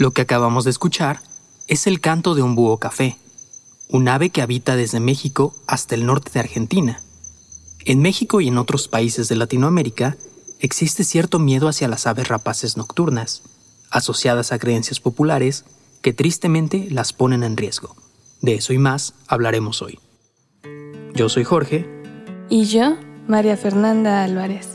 Lo que acabamos de escuchar es el canto de un búho café, un ave que habita desde México hasta el norte de Argentina. En México y en otros países de Latinoamérica existe cierto miedo hacia las aves rapaces nocturnas, asociadas a creencias populares que tristemente las ponen en riesgo. De eso y más hablaremos hoy. Yo soy Jorge. Y yo, María Fernanda Álvarez.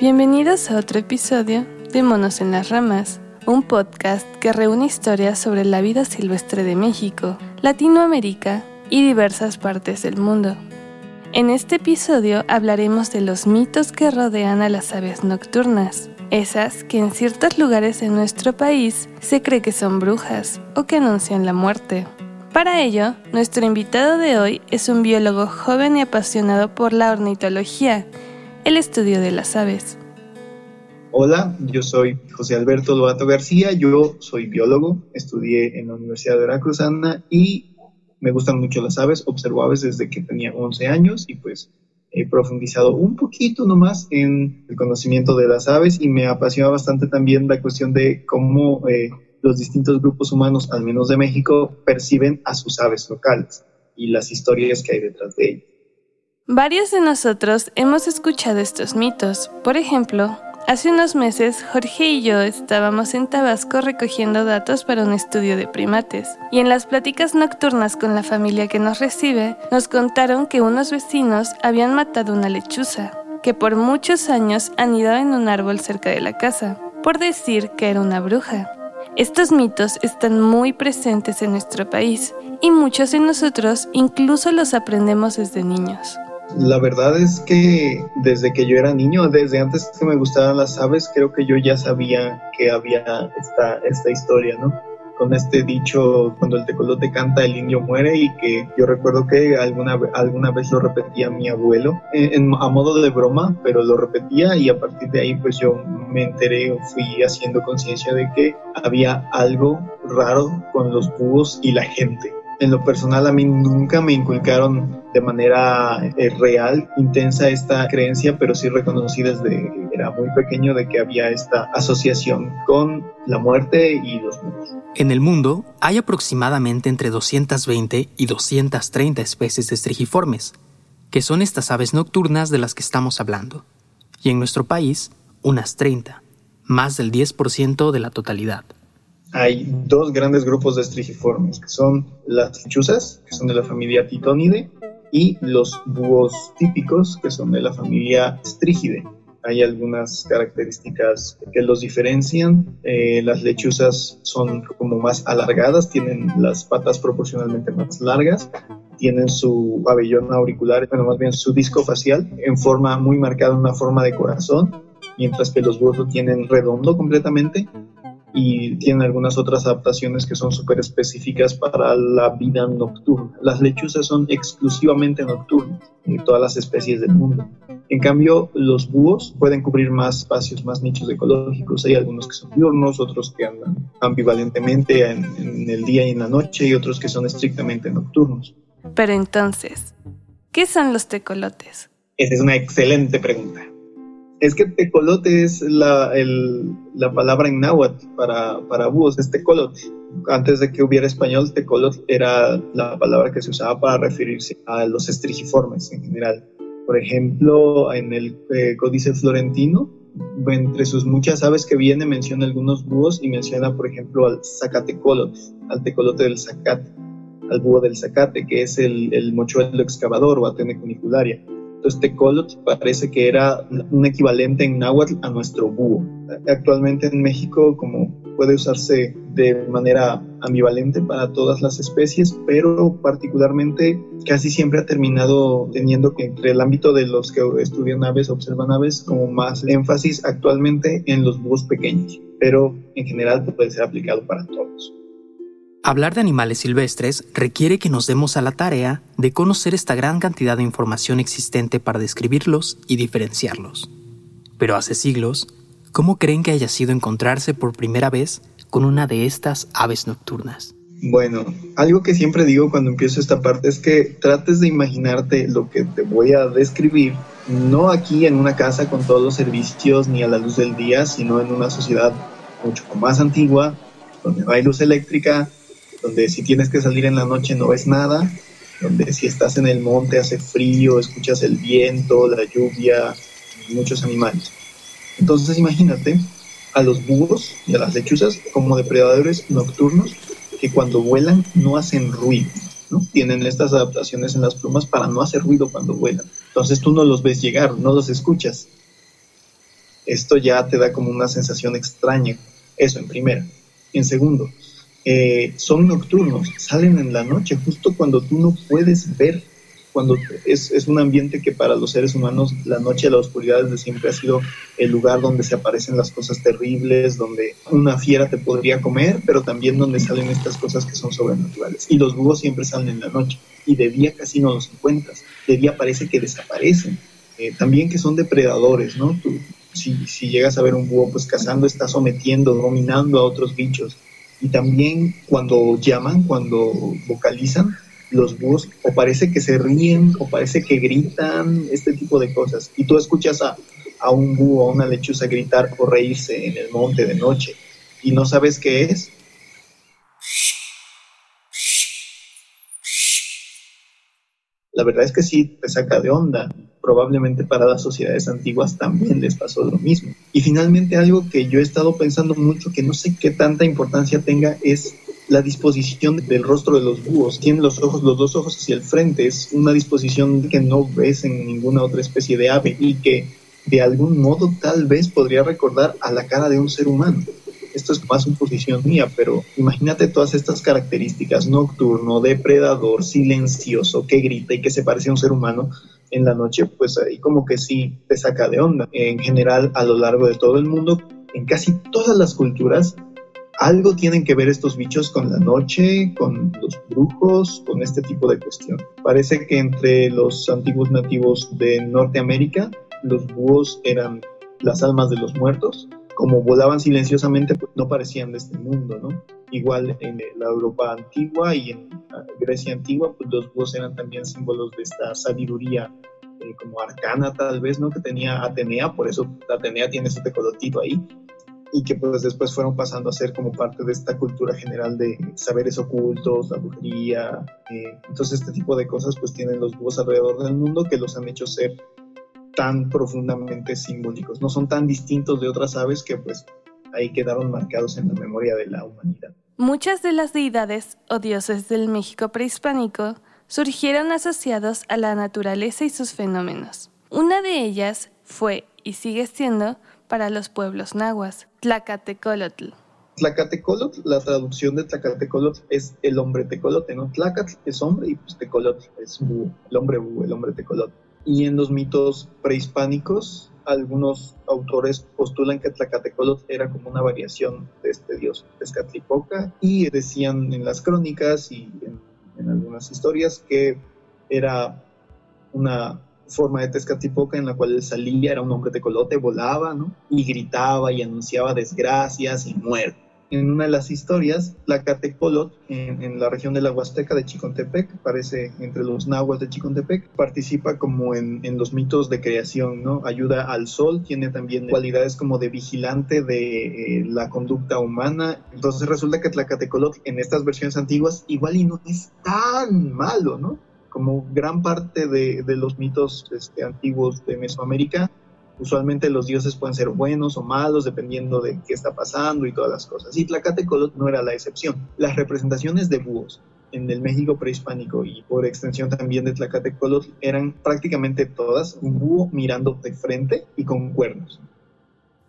Bienvenidos a otro episodio de Monos en las Ramas un podcast que reúne historias sobre la vida silvestre de México, Latinoamérica y diversas partes del mundo. En este episodio hablaremos de los mitos que rodean a las aves nocturnas, esas que en ciertos lugares de nuestro país se cree que son brujas o que anuncian la muerte. Para ello, nuestro invitado de hoy es un biólogo joven y apasionado por la ornitología, el estudio de las aves. Hola, yo soy José Alberto Lobato García, yo soy biólogo, estudié en la Universidad de Veracruzana y me gustan mucho las aves, observo aves desde que tenía 11 años y pues he profundizado un poquito nomás en el conocimiento de las aves y me apasiona bastante también la cuestión de cómo eh, los distintos grupos humanos, al menos de México, perciben a sus aves locales y las historias que hay detrás de ellas. Varios de nosotros hemos escuchado estos mitos. Por ejemplo, Hace unos meses, Jorge y yo estábamos en Tabasco recogiendo datos para un estudio de primates, y en las pláticas nocturnas con la familia que nos recibe, nos contaron que unos vecinos habían matado una lechuza, que por muchos años anidaba en un árbol cerca de la casa, por decir que era una bruja. Estos mitos están muy presentes en nuestro país, y muchos de nosotros incluso los aprendemos desde niños. La verdad es que desde que yo era niño, desde antes que me gustaban las aves, creo que yo ya sabía que había esta, historia, ¿no? Con este dicho, cuando el tecolote canta, el indio muere, y que yo recuerdo que alguna, alguna vez lo repetía mi abuelo, a modo de broma, pero lo repetía y a partir de ahí pues yo me enteré o fui haciendo conciencia de que había algo raro con los búhos y la gente en lo personal a mí nunca me inculcaron de manera eh, real, intensa esta creencia, pero sí reconocí desde que era muy pequeño de que había esta asociación con la muerte y los muertos. En el mundo hay aproximadamente entre 220 y 230 especies de estrigiformes, que son estas aves nocturnas de las que estamos hablando, y en nuestro país unas 30, más del 10% de la totalidad hay dos grandes grupos de estrigiformes, que son las lechuzas, que son de la familia Titonidae, y los búhos típicos, que son de la familia Strígide. Hay algunas características que los diferencian. Eh, las lechuzas son como más alargadas, tienen las patas proporcionalmente más largas, tienen su pabellón auricular, bueno, más bien su disco facial, en forma muy marcada, una forma de corazón, mientras que los búhos lo tienen redondo completamente y tienen algunas otras adaptaciones que son súper específicas para la vida nocturna. Las lechuzas son exclusivamente nocturnas en todas las especies del mundo. En cambio, los búhos pueden cubrir más espacios, más nichos ecológicos. Hay algunos que son diurnos, otros que andan ambivalentemente en, en el día y en la noche y otros que son estrictamente nocturnos. Pero entonces, ¿qué son los tecolotes? Esa es una excelente pregunta. Es que tecolote es la, la palabra en náhuatl para, para búhos, es tecolote. Antes de que hubiera español, tecolot era la palabra que se usaba para referirse a los estrigiformes en general. Por ejemplo, en el eh, Códice Florentino, entre sus muchas aves que viene, menciona algunos búhos y menciona, por ejemplo, al zacatecolot, al tecolote del zacate, al búho del zacate, que es el, el mochuelo excavador o atene cunicularia. Entonces, Tecolot parece que era un equivalente en náhuatl a nuestro búho. Actualmente en México, como puede usarse de manera ambivalente para todas las especies, pero particularmente casi siempre ha terminado teniendo que entre el ámbito de los que estudian aves, observan aves, como más énfasis actualmente en los búhos pequeños, pero en general puede ser aplicado para todos. Hablar de animales silvestres requiere que nos demos a la tarea de conocer esta gran cantidad de información existente para describirlos y diferenciarlos. Pero hace siglos, ¿cómo creen que haya sido encontrarse por primera vez con una de estas aves nocturnas? Bueno, algo que siempre digo cuando empiezo esta parte es que trates de imaginarte lo que te voy a describir, no aquí en una casa con todos los servicios ni a la luz del día, sino en una sociedad mucho más antigua, donde no hay luz eléctrica, donde si tienes que salir en la noche no ves nada, donde si estás en el monte hace frío, escuchas el viento, la lluvia, muchos animales. Entonces imagínate a los búhos y a las lechuzas como depredadores nocturnos que cuando vuelan no hacen ruido, ¿no? Tienen estas adaptaciones en las plumas para no hacer ruido cuando vuelan. Entonces tú no los ves llegar, no los escuchas. Esto ya te da como una sensación extraña. Eso en primera. En segundo, eh, son nocturnos, salen en la noche, justo cuando tú no puedes ver cuando es, es, un ambiente que para los seres humanos la noche, la oscuridad siempre ha sido el lugar donde se aparecen las cosas terribles, donde una fiera te podría comer, pero también donde salen estas cosas que son sobrenaturales. Y los búhos siempre salen en la noche y de día casi no los encuentras, de día parece que desaparecen. Eh, también que son depredadores, ¿no? Tú, si, si llegas a ver un búho, pues cazando, está sometiendo, dominando a otros bichos. Y también cuando llaman, cuando vocalizan, los búhos o parece que se ríen o parece que gritan, este tipo de cosas. Y tú escuchas a, a un búho, a una lechuza gritar o reírse en el monte de noche y no sabes qué es. La verdad es que sí te saca de onda. Probablemente para las sociedades antiguas también les pasó lo mismo. Y finalmente algo que yo he estado pensando mucho, que no sé qué tanta importancia tenga, es la disposición del rostro de los búhos. Tienen los ojos, los dos ojos hacia el frente. Es una disposición que no ves en ninguna otra especie de ave y que de algún modo tal vez podría recordar a la cara de un ser humano. Esto es más posición mía, pero imagínate todas estas características, nocturno, depredador, silencioso, que grita y que se parece a un ser humano en la noche, pues ahí como que sí te saca de onda. En general, a lo largo de todo el mundo, en casi todas las culturas, algo tienen que ver estos bichos con la noche, con los brujos, con este tipo de cuestión. Parece que entre los antiguos nativos de Norteamérica, los búhos eran las almas de los muertos. Como volaban silenciosamente, pues no parecían de este mundo, ¿no? Igual en la Europa antigua y en Grecia antigua, pues los búhos eran también símbolos de esta sabiduría eh, como arcana tal vez, ¿no? Que tenía Atenea, por eso Atenea tiene ese tecolotito ahí, y que pues después fueron pasando a ser como parte de esta cultura general de saberes ocultos, la brujería. Eh, entonces este tipo de cosas pues tienen los búhos alrededor del mundo que los han hecho ser tan profundamente simbólicos. No son tan distintos de otras aves que pues ahí quedaron marcados en la memoria de la humanidad. Muchas de las deidades o dioses del México prehispánico surgieron asociados a la naturaleza y sus fenómenos. Una de ellas fue, y sigue siendo, para los pueblos nahuas, Tlacatecolotl. Tlacatecolotl, la traducción de Tlacatecolotl es el hombre tecolote, ¿no? Tlacatl es hombre y pues tecolotl es búho, el hombre búho, el hombre tecolote. Y en los mitos prehispánicos, algunos autores postulan que Tlacatecolotl era como una variación de este dios Tezcatlipoca y decían en las crónicas y en, en algunas historias que era una forma de Tezcatlipoca en la cual él salía, era un hombre de colote, volaba, ¿no? Y gritaba y anunciaba desgracias y muerte. En una de las historias, la Catecolot, en, en, la región de la Huasteca de Chicontepec, aparece entre los nahuas de Chicontepec, participa como en, los mitos de creación, ¿no? Ayuda al sol, tiene también cualidades como de vigilante de eh, la conducta humana. Entonces resulta que Tlacatecolot en estas versiones antiguas igual y no es tan malo, ¿no? como gran parte de, de los mitos este, antiguos de Mesoamérica, usualmente los dioses pueden ser buenos o malos dependiendo de qué está pasando y todas las cosas. Y Tlacatecolot no era la excepción. Las representaciones de búhos en el México prehispánico y por extensión también de Tlacatecolot eran prácticamente todas un búho mirando de frente y con cuernos.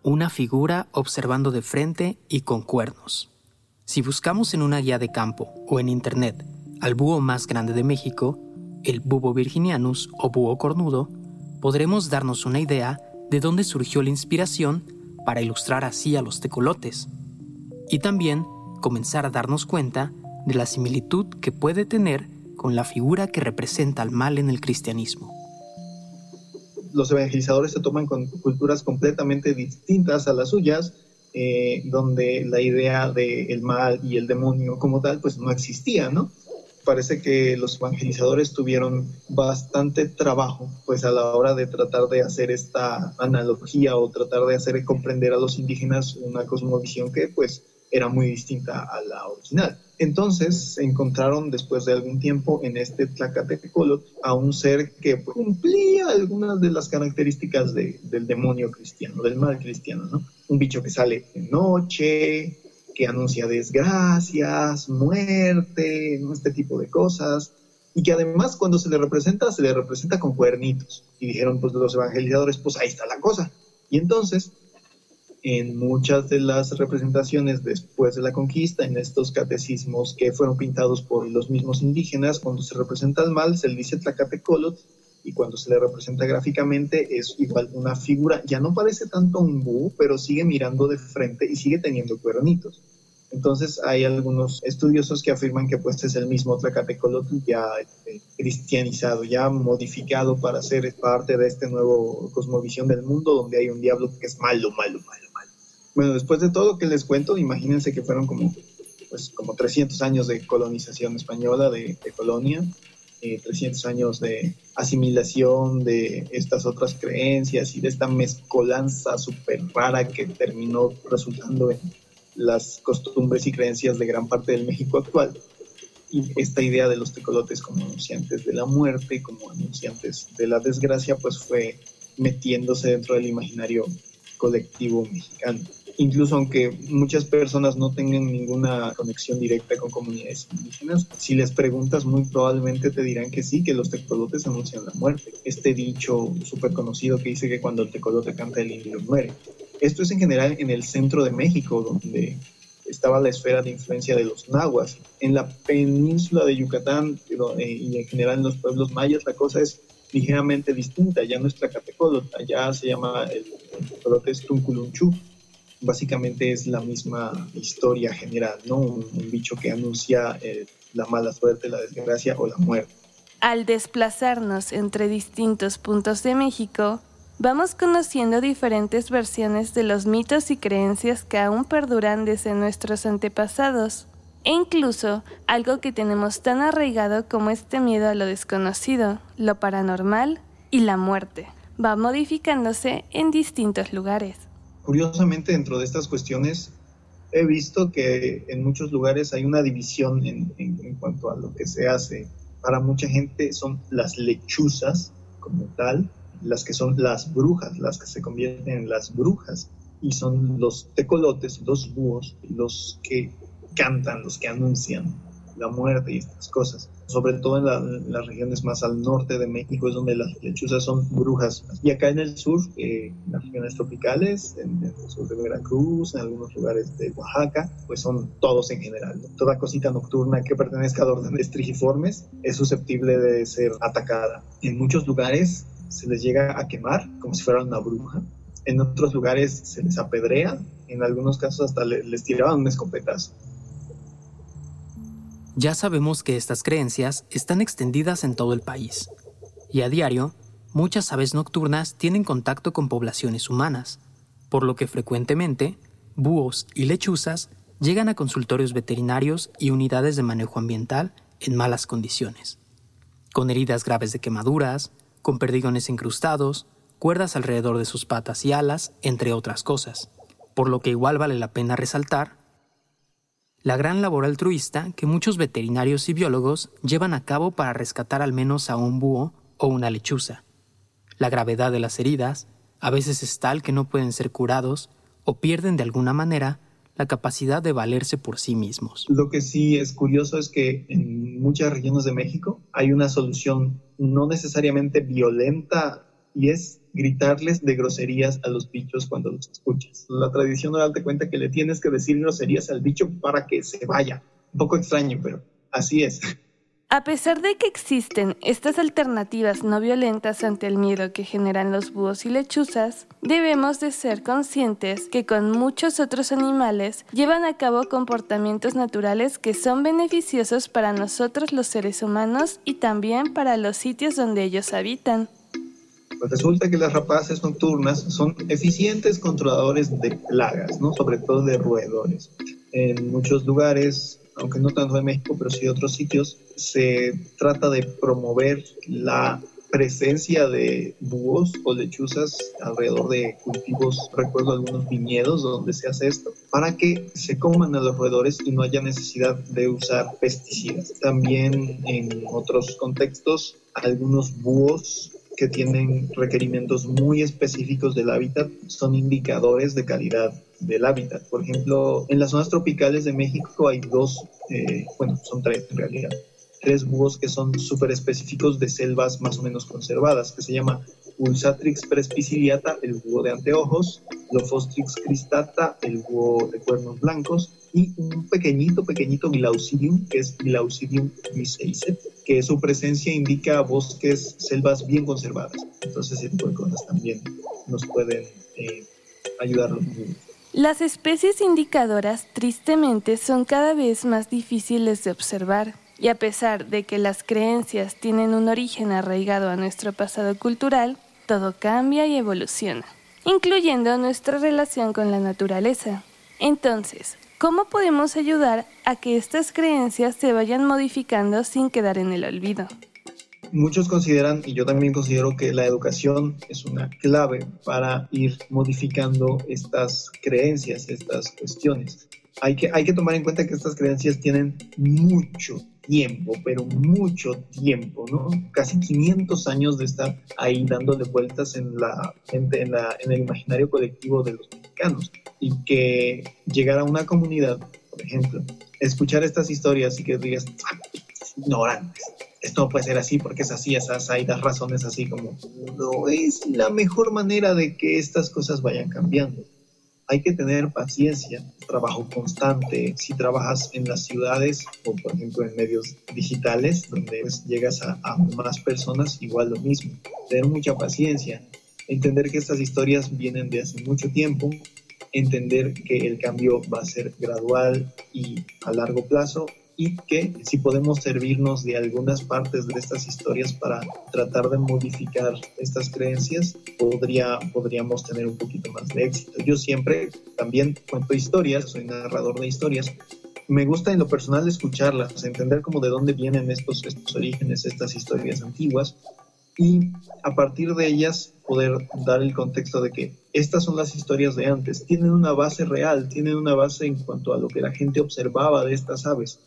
Una figura observando de frente y con cuernos. Si buscamos en una guía de campo o en internet al búho más grande de México, el Búho virginianus o búho cornudo, podremos darnos una idea de dónde surgió la inspiración para ilustrar así a los tecolotes, y también comenzar a darnos cuenta de la similitud que puede tener con la figura que representa al mal en el cristianismo. los evangelizadores se toman con culturas completamente distintas a las suyas, eh, donde la idea del mal y el demonio como tal, pues no existía, ¿no? Parece que los evangelizadores tuvieron bastante trabajo, pues a la hora de tratar de hacer esta analogía o tratar de hacer comprender a los indígenas una cosmovisión que, pues, era muy distinta a la original. Entonces se encontraron después de algún tiempo en este Tlacatecolot a un ser que cumplía algunas de las características del demonio cristiano, del mal cristiano, ¿no? Un bicho que sale de noche, que anuncia desgracias, muerte, este tipo de cosas, y que además cuando se le representa, se le representa con cuernitos. Y dijeron pues los evangelizadores, pues ahí está la cosa. Y entonces en muchas de las representaciones después de la conquista, en estos catecismos que fueron pintados por los mismos indígenas, cuando se representa el mal se le dice Tlacatecolot y cuando se le representa gráficamente es igual una figura, ya no parece tanto un búho, pero sigue mirando de frente y sigue teniendo cuernitos. Entonces hay algunos estudiosos que afirman que pues es el mismo Tlacatecolot ya este, cristianizado, ya modificado para ser parte de este nuevo cosmovisión del mundo donde hay un diablo que es malo, malo, malo. Bueno, después de todo lo que les cuento, imagínense que fueron como, pues, como 300 años de colonización española de, Colonia, 300 eh, años de asimilación de estas otras creencias y de esta mezcolanza súper rara que terminó resultando en las costumbres y creencias de gran parte del México actual. Y esta idea de los tecolotes como anunciantes de la muerte, como anunciantes de la desgracia, pues fue metiéndose dentro del imaginario colectivo mexicano incluso aunque muchas personas no tengan ninguna conexión directa con comunidades indígenas, si les preguntas muy probablemente te dirán que sí, que los tecolotes anuncian la muerte. Este dicho súper conocido que dice que cuando el tecolote canta el indio muere. Esto es en general en el centro de México, donde estaba la esfera de influencia de los nahuas. En la península de Yucatán eh, y en general en los pueblos mayas la cosa es ligeramente distinta. Ya nuestra Catecolot, allá se llama el, tecolote es Tunculunchú básicamente es la misma historia general, ¿no? Un, bicho que anuncia eh, la mala suerte, la desgracia o la muerte. Al desplazarnos entre distintos puntos de México, vamos conociendo diferentes versiones de los mitos y creencias que aún perduran desde nuestros antepasados, e incluso algo que tenemos tan arraigado como este miedo a lo desconocido, lo paranormal y la muerte, va modificándose en distintos lugares. Curiosamente, dentro de estas cuestiones, he visto que en muchos lugares hay una división en, cuanto a lo que se hace. Para mucha gente son las lechuzas como tal, las que son las brujas, las que se convierten en las brujas, y son los tecolotes, los búhos, los que cantan, los que anuncian la muerte y estas cosas. Sobre todo en, las regiones más al norte de México es donde las lechuzas son brujas. Y acá en el sur, eh, en las regiones tropicales, en, el sur de Veracruz, en algunos lugares de Oaxaca, pues son todos en general. Toda cosita nocturna que pertenezca a órdenes trigiformes es susceptible de ser atacada. En muchos lugares se les llega a quemar como si fuera una bruja. En otros lugares se les apedrea, en algunos casos hasta les tiraban un escopetazo. Ya sabemos que estas creencias están extendidas en todo el país, y a diario, muchas aves nocturnas tienen contacto con poblaciones humanas, por lo que frecuentemente, búhos y lechuzas llegan a consultorios veterinarios y unidades de manejo ambiental en malas condiciones, con heridas graves de quemaduras, con perdigones incrustados, cuerdas alrededor de sus patas y alas, entre otras cosas, por lo que igual vale la pena resaltar la gran labor altruista que muchos veterinarios y biólogos llevan a cabo para rescatar al menos a un búho o una lechuza. La gravedad de las heridas a veces es tal que no pueden ser curados o pierden de alguna manera la capacidad de valerse por sí mismos. Lo que sí es curioso es que en muchas regiones de México hay una solución no necesariamente violenta y es gritarles de groserías a los bichos cuando los escuchas. La tradición oral te cuenta que le tienes que decir groserías al bicho para que se vaya. Un poco extraño, pero así es. A pesar de que existen estas alternativas no violentas ante el miedo que generan los búhos y lechuzas, debemos de ser conscientes que con muchos otros animales llevan a cabo comportamientos naturales que son beneficiosos para nosotros los seres humanos y también para los sitios donde ellos habitan. Pues resulta que las rapaces nocturnas son eficientes controladores de plagas, ¿no? sobre todo de roedores. En muchos lugares, aunque no tanto en México, pero sí en otros sitios, se trata de promover la presencia de búhos o lechuzas alrededor de cultivos, recuerdo algunos viñedos donde se hace esto, para que se coman a los roedores y no haya necesidad de usar pesticidas. También en otros contextos, algunos búhos que tienen requerimientos muy específicos del hábitat son indicadores de calidad del hábitat. Por ejemplo, en las zonas tropicales de México hay dos, eh, bueno, son tres en realidad, tres búhos que son súper específicos de selvas más o menos conservadas, que se llama Pulsatrix prespiciliata, el búho de anteojos, Lophostrix cristata, el búho de cuernos blancos, y un pequeñito, pequeñito Glaucidium, que es Glaucidium griseise, que su presencia indica bosques, selvas bien conservadas. Entonces, ese tipo de cosas también nos pueden eh, ayudar Las especies indicadoras, tristemente, son cada vez más difíciles de observar. Y a pesar de que las creencias tienen un origen arraigado a nuestro pasado cultural, todo cambia y evoluciona, incluyendo nuestra relación con la naturaleza. Entonces, ¿cómo podemos ayudar a que estas creencias se vayan modificando sin quedar en el olvido? Muchos consideran, y yo también considero que la educación es una clave para ir modificando estas creencias, estas cuestiones. Hay que, hay que tomar en cuenta que estas creencias tienen mucho, tiempo, pero mucho tiempo, ¿no? Casi 500 años de estar ahí dándole vueltas en, la, en, la, en el imaginario colectivo de los mexicanos. Y que llegar a una comunidad, por ejemplo, escuchar estas historias y que digas, ah, ignorantes, esto no puede ser así porque es así, esas hay las razones así como, no es la mejor manera de que estas cosas vayan cambiando hay que tener paciencia, trabajo constante. Si trabajas en las ciudades o, por ejemplo, en medios digitales, donde pues, llegas a, a, más personas, igual lo mismo. Tener mucha paciencia, entender que estas historias vienen de hace mucho tiempo, entender que el cambio va a ser gradual y a largo plazo y que si podemos servirnos de algunas partes de estas historias para tratar de modificar estas creencias, podría, podríamos tener un poquito más de éxito. Yo siempre también cuento historias, soy narrador de historias. Me gusta en lo personal escucharlas, entender cómo de dónde vienen estos, estos orígenes, estas historias antiguas, y a partir de ellas poder dar el contexto de que estas son las historias de antes, tienen una base real, tienen una base en cuanto a lo que la gente observaba de estas aves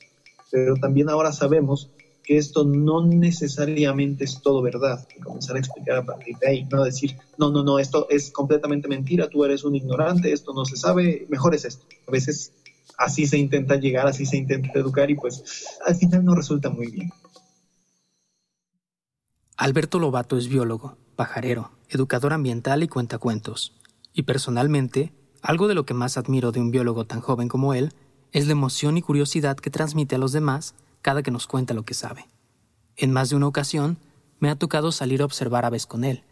pero también ahora sabemos que esto no necesariamente es todo verdad. Y comenzar a explicar a partir de ahí, no decir, no, no, no, esto es completamente mentira, tú eres un ignorante, esto no se sabe, mejor es esto. A veces así se intenta llegar, así se intenta educar y pues al final no resulta muy bien. Alberto Lobato es biólogo, pajarero, educador ambiental y cuentacuentos. Y personalmente, algo de lo que más admiro de un biólogo tan joven como él es la emoción y curiosidad que transmite a los demás cada que nos cuenta lo que sabe. En más de una ocasión, me ha tocado salir a observar aves con él,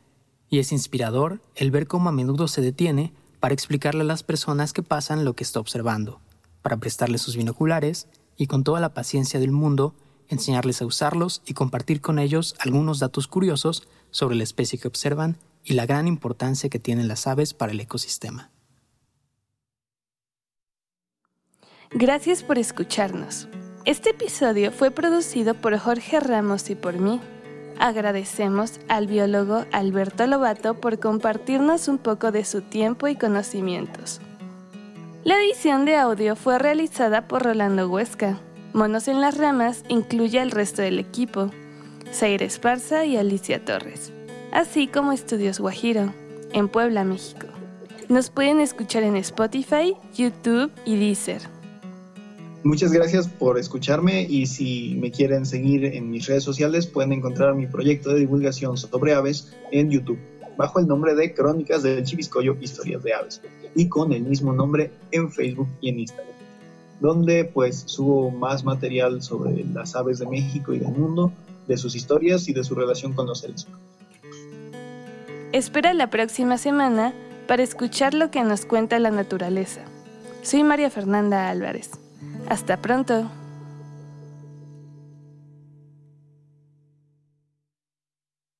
y es inspirador el ver cómo a menudo se detiene para explicarle a las personas que pasan lo que está observando, para prestarles sus binoculares y con toda la paciencia del mundo enseñarles a usarlos y compartir con ellos algunos datos curiosos sobre la especie que observan y la gran importancia que tienen las aves para el ecosistema. Gracias por escucharnos. Este episodio fue producido por Jorge Ramos y por mí. Agradecemos al biólogo Alberto Lobato por compartirnos un poco de su tiempo y conocimientos. La edición de audio fue realizada por Rolando Huesca. Monos en las Ramas incluye al resto del equipo, Zaire Esparza y Alicia Torres, así como Estudios Guajiro, en Puebla, México. Nos pueden escuchar en Spotify, YouTube y Deezer. Muchas gracias por escucharme y si me quieren seguir en mis redes sociales pueden encontrar mi proyecto de divulgación sobre aves en YouTube bajo el nombre de Crónicas del Chiviscoyo Historias de Aves y con el mismo nombre en Facebook y en Instagram donde pues subo más material sobre las aves de México y del mundo, de sus historias y de su relación con los seres Espera la próxima semana para escuchar lo que nos cuenta la naturaleza. Soy María Fernanda Álvarez. Hasta pronto.